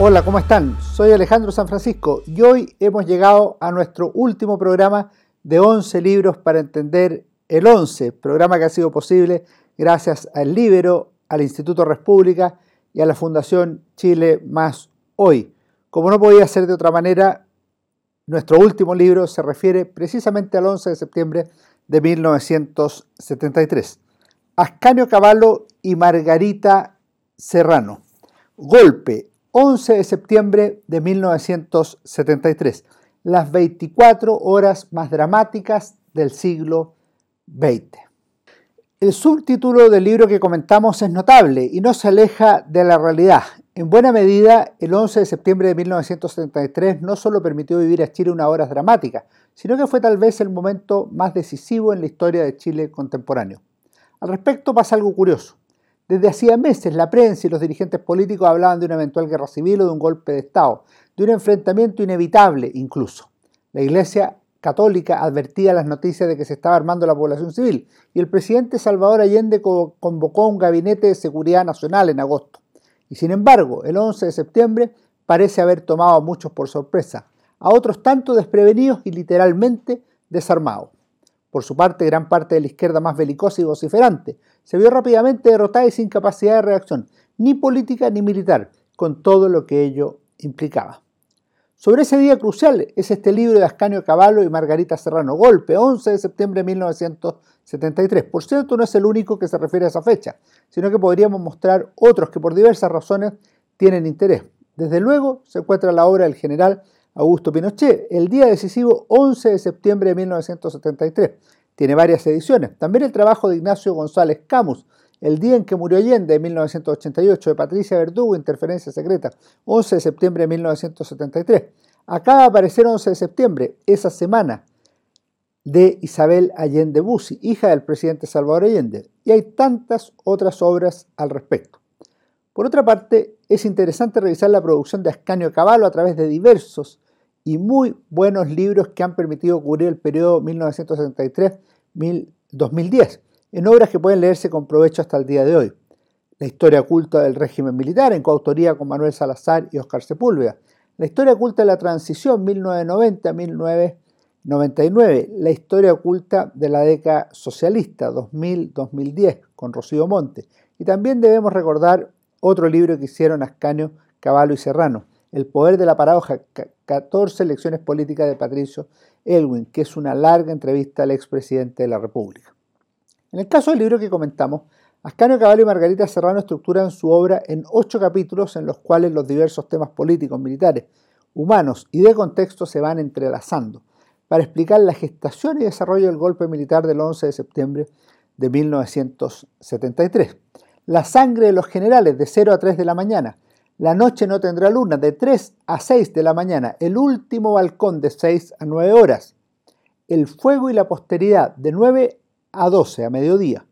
Hola, ¿cómo están? Soy Alejandro San Francisco y hoy hemos llegado a nuestro último programa de 11 libros para entender el 11, programa que ha sido posible gracias al Libero, al Instituto República y a la Fundación Chile Más Hoy. Como no podía ser de otra manera, nuestro último libro se refiere precisamente al 11 de septiembre de 1973. Ascanio Cavallo y Margarita Serrano. Golpe, 11 de septiembre de 1973. Las 24 horas más dramáticas del siglo XX. El subtítulo del libro que comentamos es notable y no se aleja de la realidad. En buena medida, el 11 de septiembre de 1973 no solo permitió vivir a Chile unas horas dramáticas, sino que fue tal vez el momento más decisivo en la historia de Chile contemporáneo. Al respecto pasa algo curioso. Desde hacía meses la prensa y los dirigentes políticos hablaban de una eventual guerra civil o de un golpe de Estado, de un enfrentamiento inevitable incluso. La Iglesia católica advertía las noticias de que se estaba armando la población civil y el presidente Salvador Allende convocó un gabinete de seguridad nacional en agosto. Y sin embargo, el 11 de septiembre parece haber tomado a muchos por sorpresa, a otros tanto desprevenidos y literalmente desarmados. Por su parte, gran parte de la izquierda más belicosa y vociferante se vio rápidamente derrotada y sin capacidad de reacción, ni política ni militar, con todo lo que ello implicaba. Sobre ese día crucial es este libro de Ascanio Cavallo y Margarita Serrano, Golpe, 11 de septiembre de 1973. Por cierto, no es el único que se refiere a esa fecha, sino que podríamos mostrar otros que por diversas razones tienen interés. Desde luego se encuentra la obra del general Augusto Pinochet, el día decisivo 11 de septiembre de 1973. Tiene varias ediciones. También el trabajo de Ignacio González Camus, el día en que murió Allende, de 1988, de Patricia Verdugo, Interferencia Secreta, 11 de septiembre de 1973. Acaba de aparecer 11 de septiembre, esa semana, de Isabel Allende Bussi, hija del presidente Salvador Allende. Y hay tantas otras obras al respecto. Por otra parte, es interesante revisar la producción de Ascanio Cavallo a través de diversos y muy buenos libros que han permitido cubrir el periodo 1973-2010 en obras que pueden leerse con provecho hasta el día de hoy. La historia oculta del régimen militar, en coautoría con Manuel Salazar y Oscar Sepúlveda. La historia oculta de la transición 1990-1999. La historia oculta de la década socialista 2000-2010 con Rocío Monte. Y también debemos recordar otro libro que hicieron Ascanio, Caballo y Serrano, El poder de la paradoja, 14 lecciones políticas de Patricio Elwin, que es una larga entrevista al expresidente de la República. En el caso del libro que comentamos, Ascanio Caballo y Margarita Serrano estructuran su obra en ocho capítulos en los cuales los diversos temas políticos, militares, humanos y de contexto se van entrelazando para explicar la gestación y desarrollo del golpe militar del 11 de septiembre de 1973. La sangre de los generales de 0 a 3 de la mañana. La noche no tendrá luna de 3 a 6 de la mañana. El último balcón de 6 a 9 horas. El fuego y la posteridad de 9 a 12 a mediodía.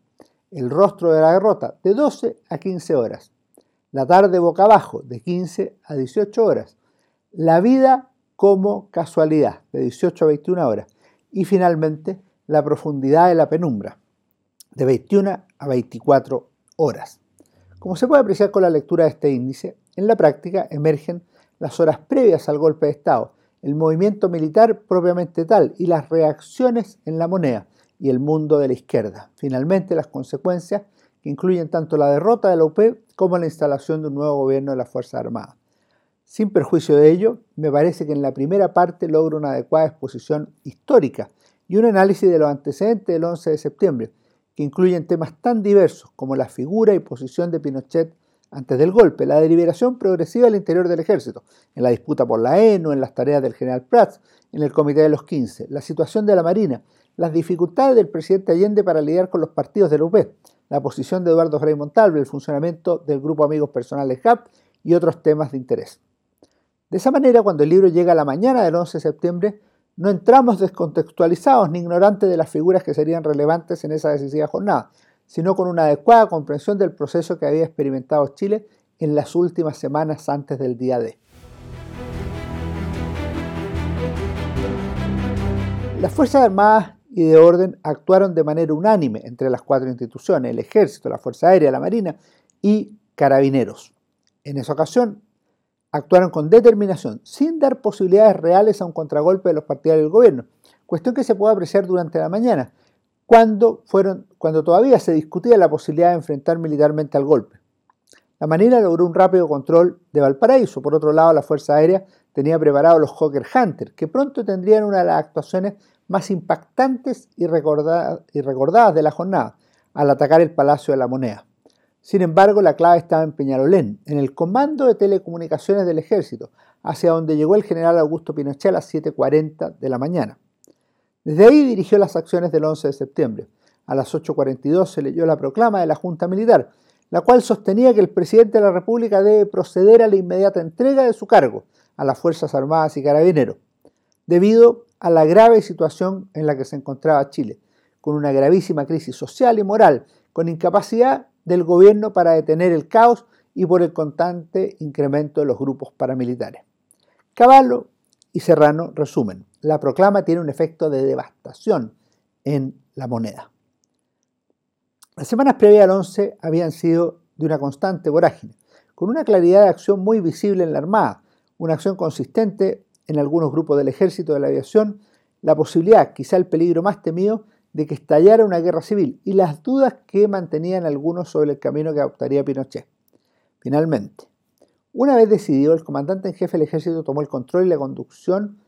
El rostro de la derrota de 12 a 15 horas. La tarde boca abajo de 15 a 18 horas. La vida como casualidad de 18 a 21 horas. Y finalmente la profundidad de la penumbra de 21 a 24 horas. Como se puede apreciar con la lectura de este índice, en la práctica emergen las horas previas al golpe de Estado, el movimiento militar propiamente tal y las reacciones en la moneda, y el mundo de la izquierda. Finalmente, las consecuencias que incluyen tanto la derrota de la UP como la instalación de un nuevo gobierno de las Fuerzas Armadas. Sin perjuicio de ello, me parece que en la primera parte logro una adecuada exposición histórica y un análisis de los antecedentes del 11 de septiembre, que incluyen temas tan diversos como la figura y posición de Pinochet antes del golpe, la deliberación progresiva al interior del ejército, en la disputa por la ENU, en las tareas del general Prats, en el Comité de los 15, la situación de la Marina, las dificultades del presidente Allende para lidiar con los partidos de la UP, la posición de Eduardo Frei Montalvo, el funcionamiento del grupo Amigos Personales GAP y otros temas de interés. De esa manera, cuando el libro llega a la mañana del 11 de septiembre, no entramos descontextualizados ni ignorantes de las figuras que serían relevantes en esa decisiva jornada, sino con una adecuada comprensión del proceso que había experimentado Chile en las últimas semanas antes del día D. Las Fuerzas Armadas y de orden actuaron de manera unánime entre las cuatro instituciones, el Ejército, la Fuerza Aérea, la Marina y Carabineros. En esa ocasión, actuaron con determinación, sin dar posibilidades reales a un contragolpe de los partidarios del gobierno, cuestión que se puede apreciar durante la mañana, cuando, todavía se discutía la posibilidad de enfrentar militarmente al golpe. La Marina logró un rápido control de Valparaíso. Por otro lado, la Fuerza Aérea tenía preparados los Hawker Hunter, que pronto tendrían una de las actuaciones más impactantes y recordadas, y recordadas de la jornada, al atacar el Palacio de la Moneda. Sin embargo, la clave estaba en Peñalolén, en el comando de telecomunicaciones del ejército, hacia donde llegó el general Augusto Pinochet a las 7.40 de la mañana. Desde ahí dirigió las acciones del 11 de septiembre. A las 8.42 se leyó la proclama de la Junta Militar, la cual sostenía que el presidente de la República debe proceder a la inmediata entrega de su cargo a las Fuerzas Armadas y Carabineros, debido a la grave situación en la que se encontraba Chile, con una gravísima crisis social y moral, con incapacidad del gobierno para detener el caos y por el constante incremento de los grupos paramilitares. Caballo y Serrano resumen, la proclama tiene un efecto de devastación en la moneda. Las semanas previas al 11 habían sido de una constante vorágine, con una claridad de acción muy visible en la Armada, una acción consistente en algunos grupos del ejército de la aviación, la posibilidad, quizá el peligro más temido, de que estallara una guerra civil y las dudas que mantenían algunos sobre el camino que adoptaría Pinochet. Finalmente, una vez decidido, el comandante en jefe del ejército tomó el control y la conducción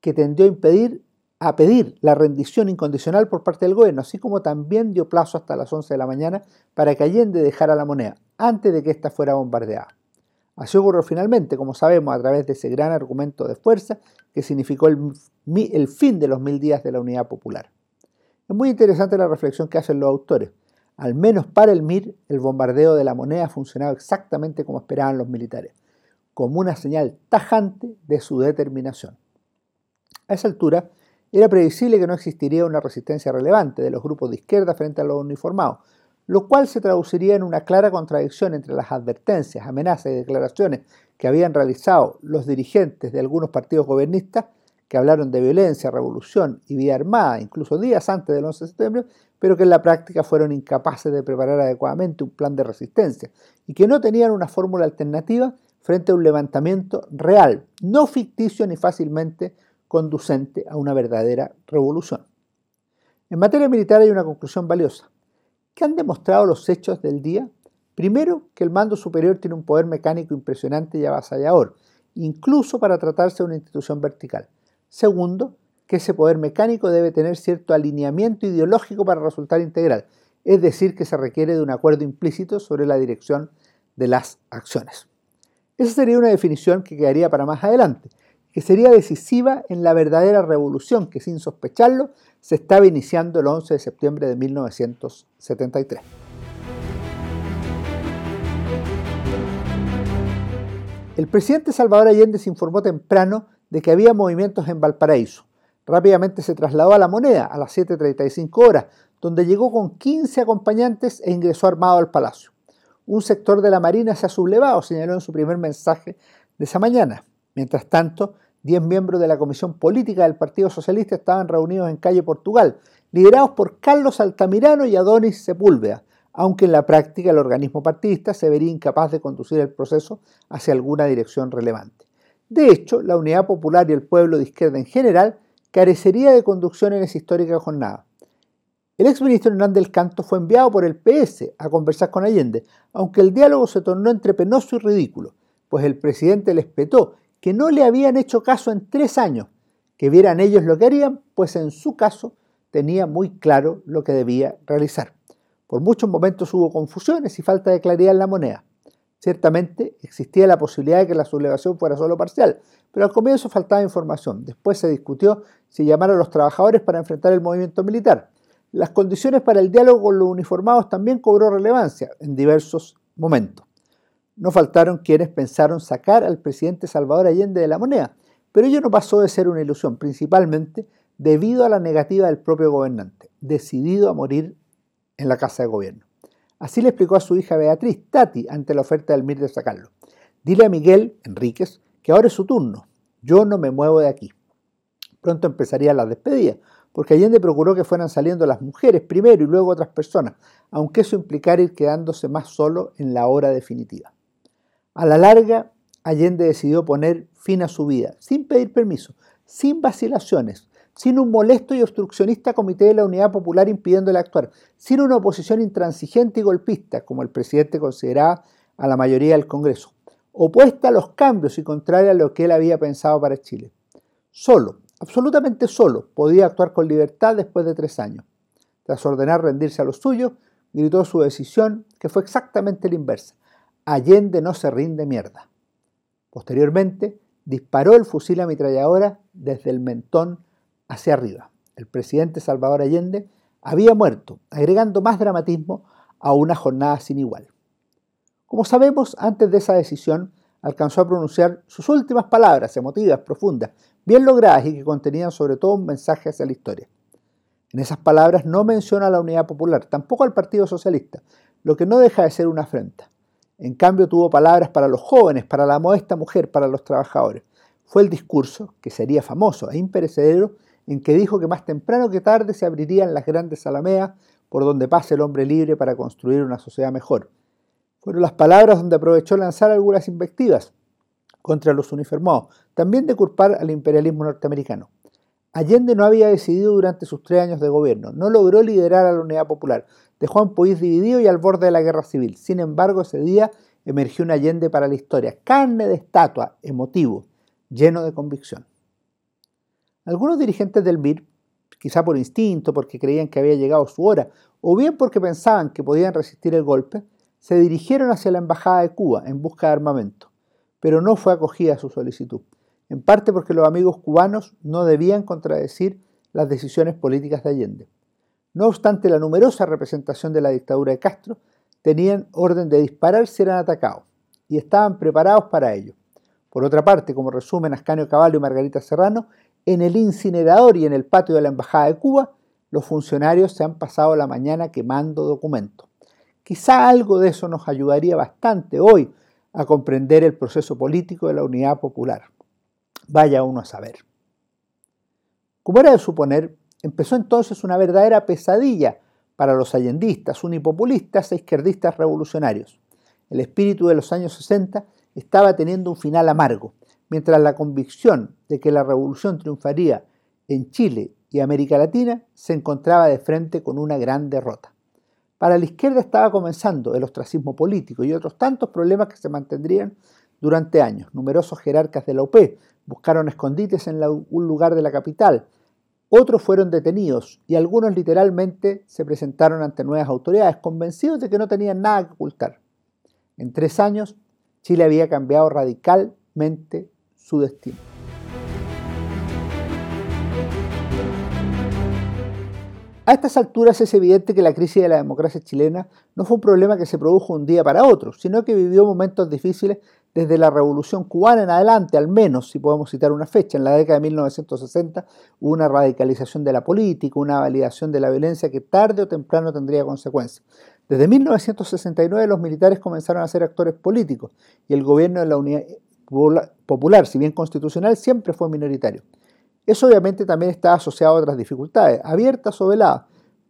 que tendió a impedir a pedir la rendición incondicional por parte del gobierno, así como también dio plazo hasta las 11 de la mañana para que Allende dejara la moneda antes de que ésta fuera bombardeada. Así ocurrió finalmente, como sabemos, a través de ese gran argumento de fuerza que significó el, el fin de los mil días de la unidad popular. Es muy interesante la reflexión que hacen los autores. Al menos para el MIR, el bombardeo de la moneda ha funcionado exactamente como esperaban los militares, como una señal tajante de su determinación. A esa altura, era previsible que no existiría una resistencia relevante de los grupos de izquierda frente a los uniformados, lo cual se traduciría en una clara contradicción entre las advertencias, amenazas y declaraciones que habían realizado los dirigentes de algunos partidos gobernistas, que hablaron de violencia, revolución y vía armada, incluso días antes del 11 de septiembre, pero que en la práctica fueron incapaces de preparar adecuadamente un plan de resistencia y que no tenían una fórmula alternativa frente a un levantamiento real, no ficticio ni fácilmente conducente a una verdadera revolución. En materia militar hay una conclusión valiosa. ¿Qué han demostrado los hechos del día? Primero, que el mando superior tiene un poder mecánico impresionante y avasallador, incluso para tratarse de una institución vertical. Segundo, que ese poder mecánico debe tener cierto alineamiento ideológico para resultar integral, es decir, que se requiere de un acuerdo implícito sobre la dirección de las acciones. Esa sería una definición que quedaría para más adelante, que sería decisiva en la verdadera revolución que sin sospecharlo se estaba iniciando el 11 de septiembre de 1973. El presidente Salvador Allende se informó temprano de que había movimientos en Valparaíso. Rápidamente se trasladó a la moneda a las 7.35 horas, donde llegó con 15 acompañantes e ingresó armado al palacio. Un sector de la Marina se ha sublevado, señaló en su primer mensaje de esa mañana. Mientras tanto, diez miembros de la Comisión Política del Partido Socialista estaban reunidos en calle Portugal, liderados por Carlos Altamirano y Adonis Sepúlveda, aunque en la práctica el organismo partidista se vería incapaz de conducir el proceso hacia alguna dirección relevante. De hecho, la Unidad Popular y el pueblo de izquierda en general carecería de conducción en esa histórica jornada. El exministro Hernández del Canto fue enviado por el PS a conversar con Allende, aunque el diálogo se tornó entre penoso y ridículo, pues el presidente les petó que no le habían hecho caso en tres años, que vieran ellos lo que harían, pues en su caso tenía muy claro lo que debía realizar. Por muchos momentos hubo confusiones y falta de claridad en la moneda. Ciertamente existía la posibilidad de que la sublevación fuera solo parcial, pero al comienzo faltaba información. Después se discutió si llamar a los trabajadores para enfrentar el movimiento militar. Las condiciones para el diálogo con los uniformados también cobró relevancia en diversos momentos. No faltaron quienes pensaron sacar al presidente Salvador Allende de la moneda, pero ello no pasó de ser una ilusión, principalmente debido a la negativa del propio gobernante, decidido a morir en la casa de gobierno. Así le explicó a su hija Beatriz Tati ante la oferta del MIR de sacarlo. Dile a Miguel Enríquez que ahora es su turno. Yo no me muevo de aquí. Pronto empezaría la despedida, porque Allende procuró que fueran saliendo las mujeres primero y luego otras personas, aunque eso implicara ir quedándose más solo en la hora definitiva. A la larga, Allende decidió poner fin a su vida, sin pedir permiso, sin vacilaciones, sin un molesto y obstruccionista comité de la Unidad Popular impidiéndole actuar, sin una oposición intransigente y golpista, como el presidente consideraba a la mayoría del Congreso, opuesta a los cambios y contraria a lo que él había pensado para Chile. Solo, absolutamente solo, podía actuar con libertad después de tres años. Tras ordenar rendirse a los suyos, gritó su decisión, que fue exactamente la inversa. Allende no se rinde mierda. Posteriormente, disparó el fusil ametralladora desde el mentón hacia arriba. El presidente Salvador Allende había muerto, agregando más dramatismo a una jornada sin igual. Como sabemos, antes de esa decisión, alcanzó a pronunciar sus últimas palabras emotivas, profundas, bien logradas y que contenían sobre todo un mensaje hacia la historia. En esas palabras no menciona a la Unidad Popular, tampoco al Partido Socialista, lo que no deja de ser una afrenta. En cambio tuvo palabras para los jóvenes, para la modesta mujer, para los trabajadores. Fue el discurso, que sería famoso e imperecedero, en que dijo que más temprano que tarde se abrirían las grandes alameas por donde pase el hombre libre para construir una sociedad mejor. Fueron las palabras donde aprovechó lanzar algunas invectivas contra los uniformados, también de culpar al imperialismo norteamericano. Allende no había decidido durante sus tres años de gobierno, no logró liderar a la Unidad Popular, dejó a un país dividido y al borde de la guerra civil. Sin embargo, ese día emergió un Allende para la historia, carne de estatua, emotivo, lleno de convicción. Algunos dirigentes del MIR, quizá por instinto, porque creían que había llegado su hora, o bien porque pensaban que podían resistir el golpe, se dirigieron hacia la Embajada de Cuba en busca de armamento, pero no fue acogida su solicitud en parte porque los amigos cubanos no debían contradecir las decisiones políticas de Allende. No obstante, la numerosa representación de la dictadura de Castro tenían orden de disparar si eran atacados y estaban preparados para ello. Por otra parte, como resumen Ascanio Caballo y Margarita Serrano, en el incinerador y en el patio de la Embajada de Cuba, los funcionarios se han pasado la mañana quemando documentos. Quizá algo de eso nos ayudaría bastante hoy a comprender el proceso político de la unidad popular. Vaya uno a saber. Como era de suponer, empezó entonces una verdadera pesadilla para los allendistas, unipopulistas e izquierdistas revolucionarios. El espíritu de los años 60 estaba teniendo un final amargo, mientras la convicción de que la revolución triunfaría en Chile y América Latina se encontraba de frente con una gran derrota. Para la izquierda estaba comenzando el ostracismo político y otros tantos problemas que se mantendrían durante años. Numerosos jerarcas de la UP buscaron escondites en un lugar de la capital. Otros fueron detenidos y algunos literalmente se presentaron ante nuevas autoridades, convencidos de que no tenían nada que ocultar. En tres años, Chile había cambiado radicalmente su destino. A estas alturas es evidente que la crisis de la democracia chilena no fue un problema que se produjo un día para otro, sino que vivió momentos difíciles desde la Revolución cubana en adelante, al menos si podemos citar una fecha. En la década de 1960 hubo una radicalización de la política, una validación de la violencia que tarde o temprano tendría consecuencias. Desde 1969 los militares comenzaron a ser actores políticos y el gobierno de la Popular, si bien constitucional, siempre fue minoritario. Eso obviamente también está asociado a otras dificultades, abiertas o veladas,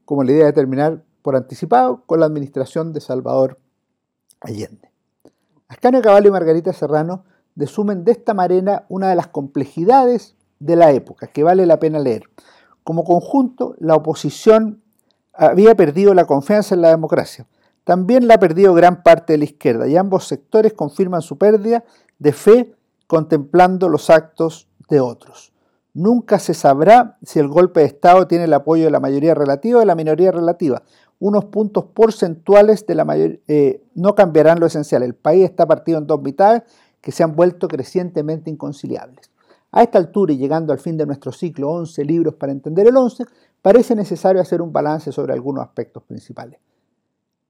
como la idea de terminar por anticipado con la administración de Salvador Allende. Ascanio Caballo y Margarita Serrano desumen de esta manera una de las complejidades de la época que vale la pena leer. Como conjunto, la oposición había perdido la confianza en la democracia. También la ha perdido gran parte de la izquierda y ambos sectores confirman su pérdida de fe contemplando los actos de otros. Nunca se sabrá si el golpe de Estado tiene el apoyo de la mayoría relativa o de la minoría relativa. Unos puntos porcentuales de la eh, no cambiarán lo esencial. El país está partido en dos mitades que se han vuelto crecientemente inconciliables. A esta altura y llegando al fin de nuestro ciclo 11 libros para entender el 11, parece necesario hacer un balance sobre algunos aspectos principales.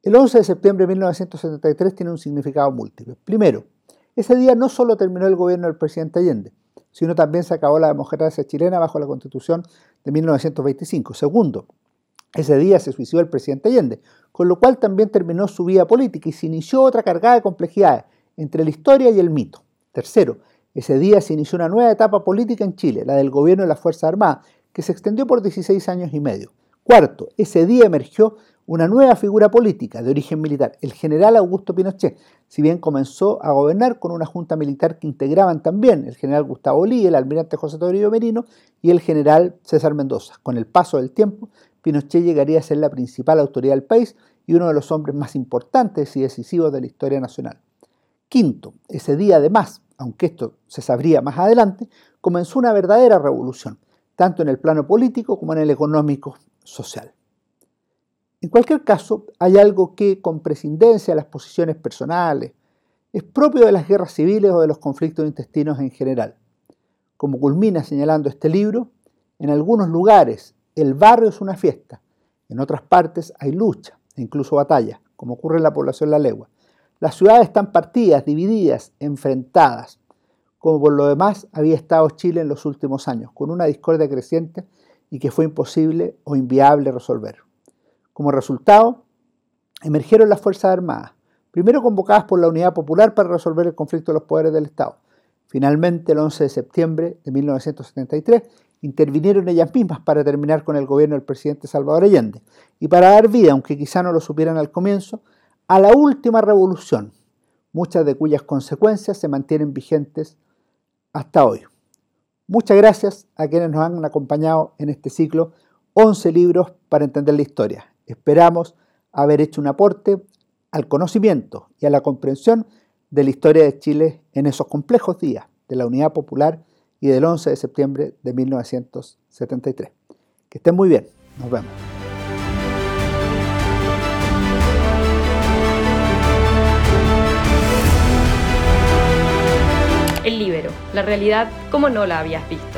El 11 de septiembre de 1973 tiene un significado múltiple. Primero, ese día no solo terminó el gobierno del presidente Allende, sino también se acabó la democracia chilena bajo la constitución de 1925. Segundo, ese día se suicidó el presidente Allende, con lo cual también terminó su vida política y se inició otra cargada de complejidades entre la historia y el mito. Tercero, ese día se inició una nueva etapa política en Chile, la del gobierno de las Fuerzas Armadas, que se extendió por 16 años y medio. Cuarto, ese día emergió una nueva figura política de origen militar, el general Augusto Pinochet, si bien comenzó a gobernar con una junta militar que integraban también el general Gustavo Lee, el almirante José Toribio Merino y el general César Mendoza. Con el paso del tiempo, Pinochet llegaría a ser la principal autoridad del país y uno de los hombres más importantes y decisivos de la historia nacional. Quinto, ese día además, aunque esto se sabría más adelante, comenzó una verdadera revolución, tanto en el plano político como en el económico social. En cualquier caso, hay algo que, con prescindencia de las posiciones personales, es propio de las guerras civiles o de los conflictos intestinos en general. Como culmina señalando este libro, en algunos lugares el barrio es una fiesta, en otras partes hay lucha e incluso batalla, como ocurre en la población La Legua. Las ciudades están partidas, divididas, enfrentadas, como por lo demás había estado Chile en los últimos años, con una discordia creciente y que fue imposible o inviable resolver. Como resultado, emergieron las Fuerzas Armadas, primero convocadas por la Unidad Popular para resolver el conflicto de los poderes del Estado. Finalmente, el 11 de septiembre de 1973, intervinieron ellas mismas para terminar con el gobierno del presidente Salvador Allende y para dar vida, aunque quizá no lo supieran al comienzo, a la última revolución, muchas de cuyas consecuencias se mantienen vigentes hasta hoy. Muchas gracias a quienes nos han acompañado en este ciclo 11 libros para entender la historia. Esperamos haber hecho un aporte al conocimiento y a la comprensión de la historia de Chile en esos complejos días de la Unidad Popular y del 11 de septiembre de 1973. Que estén muy bien. Nos vemos. El libro, la realidad como no la habías visto.